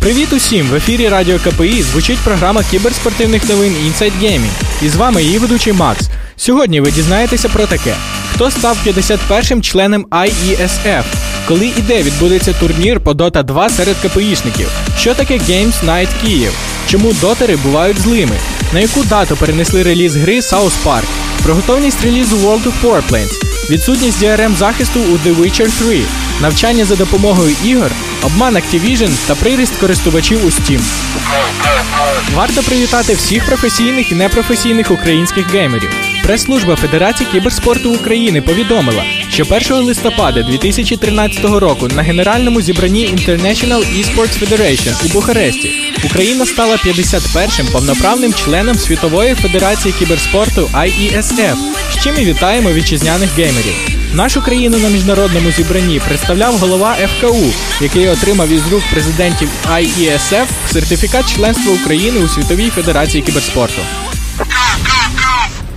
Привіт усім! В ефірі Радіо КПІ звучить програма кіберспортивних новин Inside Gaming. І з вами її ведучий Макс. Сьогодні ви дізнаєтеся про таке: хто став 51-м членом IESF, коли і де відбудеться турнір по Dota 2 серед КПІшників, що таке Games Night Київ, чому дотери бувають злими, на яку дату перенесли реліз гри South Park, про готовність релізу World of Warplanes, відсутність DRM захисту у The Witcher 3, навчання за допомогою ігор, обман Activision та приріст користувачів у Steam. Варто привітати всіх професійних і непрофесійних українських геймерів. Прес-служба Федерації кіберспорту України повідомила, що 1 листопада 2013 року на генеральному зібранні International Esports Federation у Бухаресті Україна стала 51-м повноправним членом Світової Федерації кіберспорту IESF, з чим і вітаємо вітчизняних геймерів. Нашу країну на міжнародному зібранні представляв голова ФКУ, який отримав із рук президентів IESF сертифікат членства України у Світовій Федерації кіберспорту.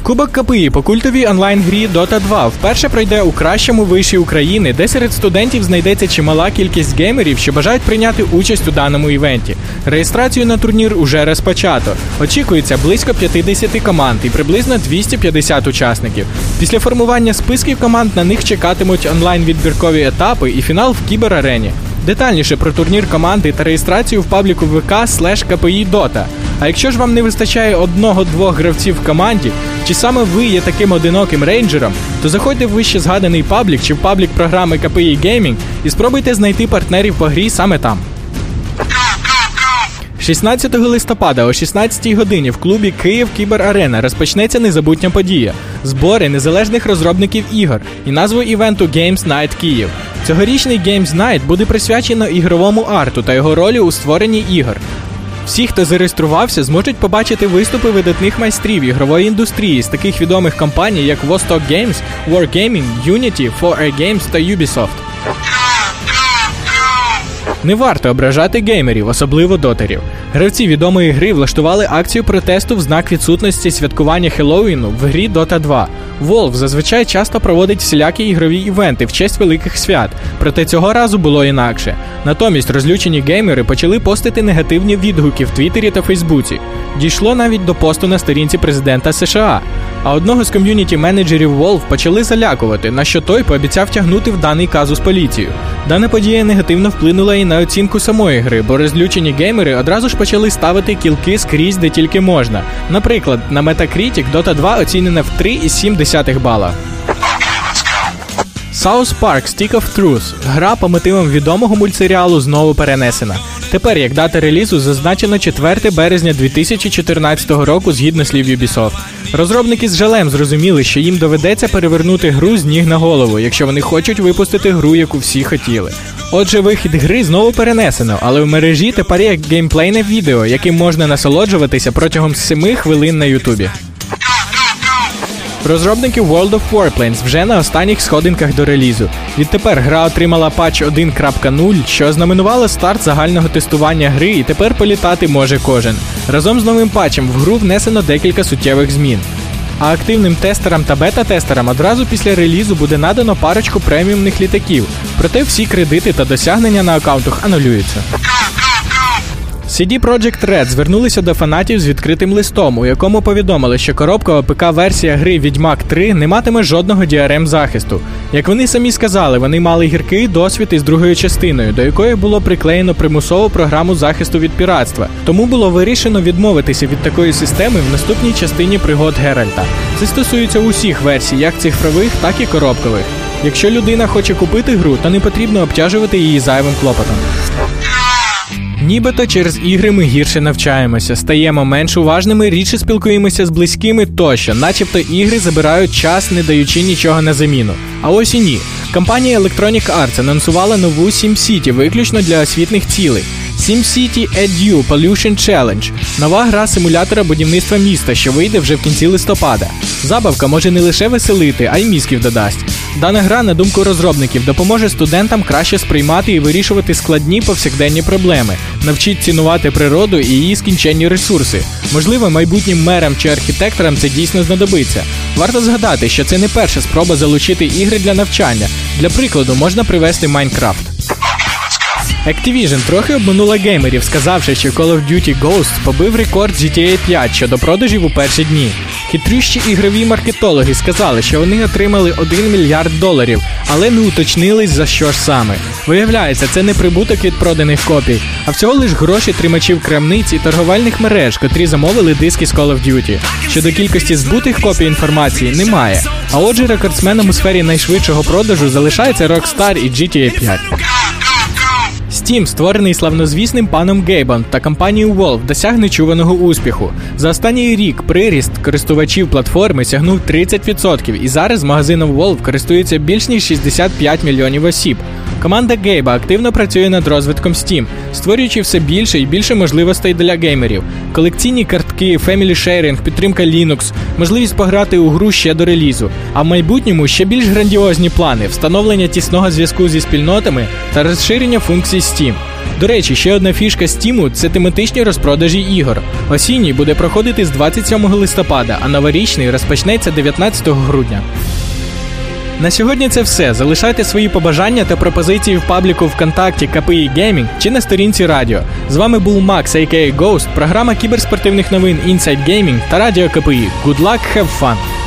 Кубок КПІ по культовій онлайн-грі Dota 2 вперше пройде у кращому виші України, де серед студентів знайдеться чимала кількість геймерів, що бажають прийняти участь у даному івенті. Реєстрацію на турнір уже розпочато. Очікується близько 50 команд і приблизно 250 учасників. Після формування списків команд на них чекатимуть онлайн-відбіркові етапи і фінал в кіберарені. Детальніше про турнір команди та реєстрацію в пабліку ВК слеш КПІ Дота. А якщо ж вам не вистачає одного-двох гравців в команді, чи саме ви є таким одиноким рейнджером, то заходьте в вище згаданий паблік чи в паблік програми КПІ Gaming і спробуйте знайти партнерів по грі саме там. 16 листопада о 16 годині в клубі Київ Кіберарена розпочнеться незабутня подія збори незалежних розробників ігор і назву івенту Games Night Київ. Цьогорічний Games Night буде присвячено ігровому арту та його ролі у створенні ігор. Всі, хто зареєструвався, зможуть побачити виступи видатних майстрів ігрової індустрії з таких відомих компаній, як Vostok Games, Wargaming, Unity, 4A Games та Ubisoft. Не варто ображати геймерів, особливо дотерів. Гравці відомої гри влаштували акцію протесту в знак відсутності святкування Хеллоуіну в грі Dota 2. Valve зазвичай часто проводить всілякі ігрові івенти в честь великих свят, проте цього разу було інакше. Натомість розлючені геймери почали постити негативні відгуки в Твіттері та Фейсбуці. Дійшло навіть до посту на сторінці президента США. А одного з ком'юніті менеджерів Волф почали залякувати, на що той пообіцяв тягнути в даний казус поліцію. Дана подія негативно вплинула і на оцінку самої гри, бо розлючені геймери одразу ж почали ставити кілки скрізь, де тільки можна. Наприклад, на Metacritic Dota 2 оцінена в 3,7 бала. South Park Stick of Truth. Гра по мотивам відомого мультсеріалу знову перенесена. Тепер, як дата релізу, зазначено 4 березня 2014 року згідно слів Ubisoft. Розробники з жалем зрозуміли, що їм доведеться перевернути гру з ніг на голову, якщо вони хочуть випустити гру, яку всі хотіли. Отже, вихід гри знову перенесено, але в мережі тепер є геймплейне відео, яким можна насолоджуватися протягом 7 хвилин на Ютубі. Розробники World of Warplanes вже на останніх сходинках до релізу. Відтепер гра отримала патч 1.0, що ознаменувало старт загального тестування гри, і тепер політати може кожен. Разом з новим патчем в гру внесено декілька суттєвих змін. А активним тестерам та бета-тестерам одразу після релізу буде надано парочку преміумних літаків, проте всі кредити та досягнення на аккаунтах анулюються. CD Projekt Red звернулися до фанатів з відкритим листом, у якому повідомили, що коробкова ПК-версія гри Відьмак 3 не матиме жодного DRM захисту. Як вони самі сказали, вони мали гіркий досвід із другою частиною, до якої було приклеєно примусову програму захисту від піратства. Тому було вирішено відмовитися від такої системи в наступній частині пригод Геральта. Це стосується усіх версій, як цифрових, так і коробкових. Якщо людина хоче купити гру, то не потрібно обтяжувати її зайвим клопотом. Нібито через ігри ми гірше навчаємося, стаємо менш уважними, рідше спілкуємося з близькими тощо, начебто ігри забирають час, не даючи нічого на заміну. А ось і ні. Компанія Electronic Arts анонсувала нову SimCity виключно для освітних цілей. SimCity Edu Pollution Challenge нова гра симулятора будівництва міста, що вийде вже в кінці листопада. Забавка може не лише веселити, а й мізків додасть. Дана гра, на думку розробників, допоможе студентам краще сприймати і вирішувати складні повсякденні проблеми, навчить цінувати природу і її скінченні ресурси. Можливо, майбутнім мерам чи архітекторам це дійсно знадобиться. Варто згадати, що це не перша спроба залучити ігри для навчання. Для прикладу можна привести Майнкрафт. Activision трохи обманула геймерів, сказавши, що Call of Duty Ghosts побив рекорд GTA 5 щодо продажів у перші дні. Хитрющі ігрові маркетологи сказали, що вони отримали 1 мільярд доларів, але не уточнились за що ж саме. Виявляється, це не прибуток від проданих копій, а всього лиш гроші тримачів крамниць і торговельних мереж, котрі замовили диски з Call of Duty. Щодо кількості збутих копій інформації немає. А отже, рекордсменом у сфері найшвидшого продажу залишається Rockstar і GTA 5. Steam, створений славнозвісним паном Гейбом та компанією Valve, досяг нечуваного успіху. За останній рік приріст користувачів платформи сягнув 30%, і зараз магазином Valve користується більш ніж 65 мільйонів осіб. Команда Гейба активно працює над розвитком Steam, створюючи все більше і більше можливостей для геймерів. Колекційні картки, Family Sharing, підтримка Linux, можливість пограти у гру ще до релізу. А в майбутньому ще більш грандіозні плани, встановлення тісного зв'язку зі спільнотами та розширення функцій Steam. До речі, ще одна фішка Steam – це тематичні розпродажі ігор. Осінній буде проходити з 27 листопада, а новорічний розпочнеться 19 грудня. На сьогодні це все. Залишайте свої побажання та пропозиції в пабліку ВКонтакті КПІ Геймінг чи на сторінці радіо. З вами був Макс, а.к.а. Ghost, програма кіберспортивних новин Inside Gaming та Радіо КПІ. Good luck, have fun!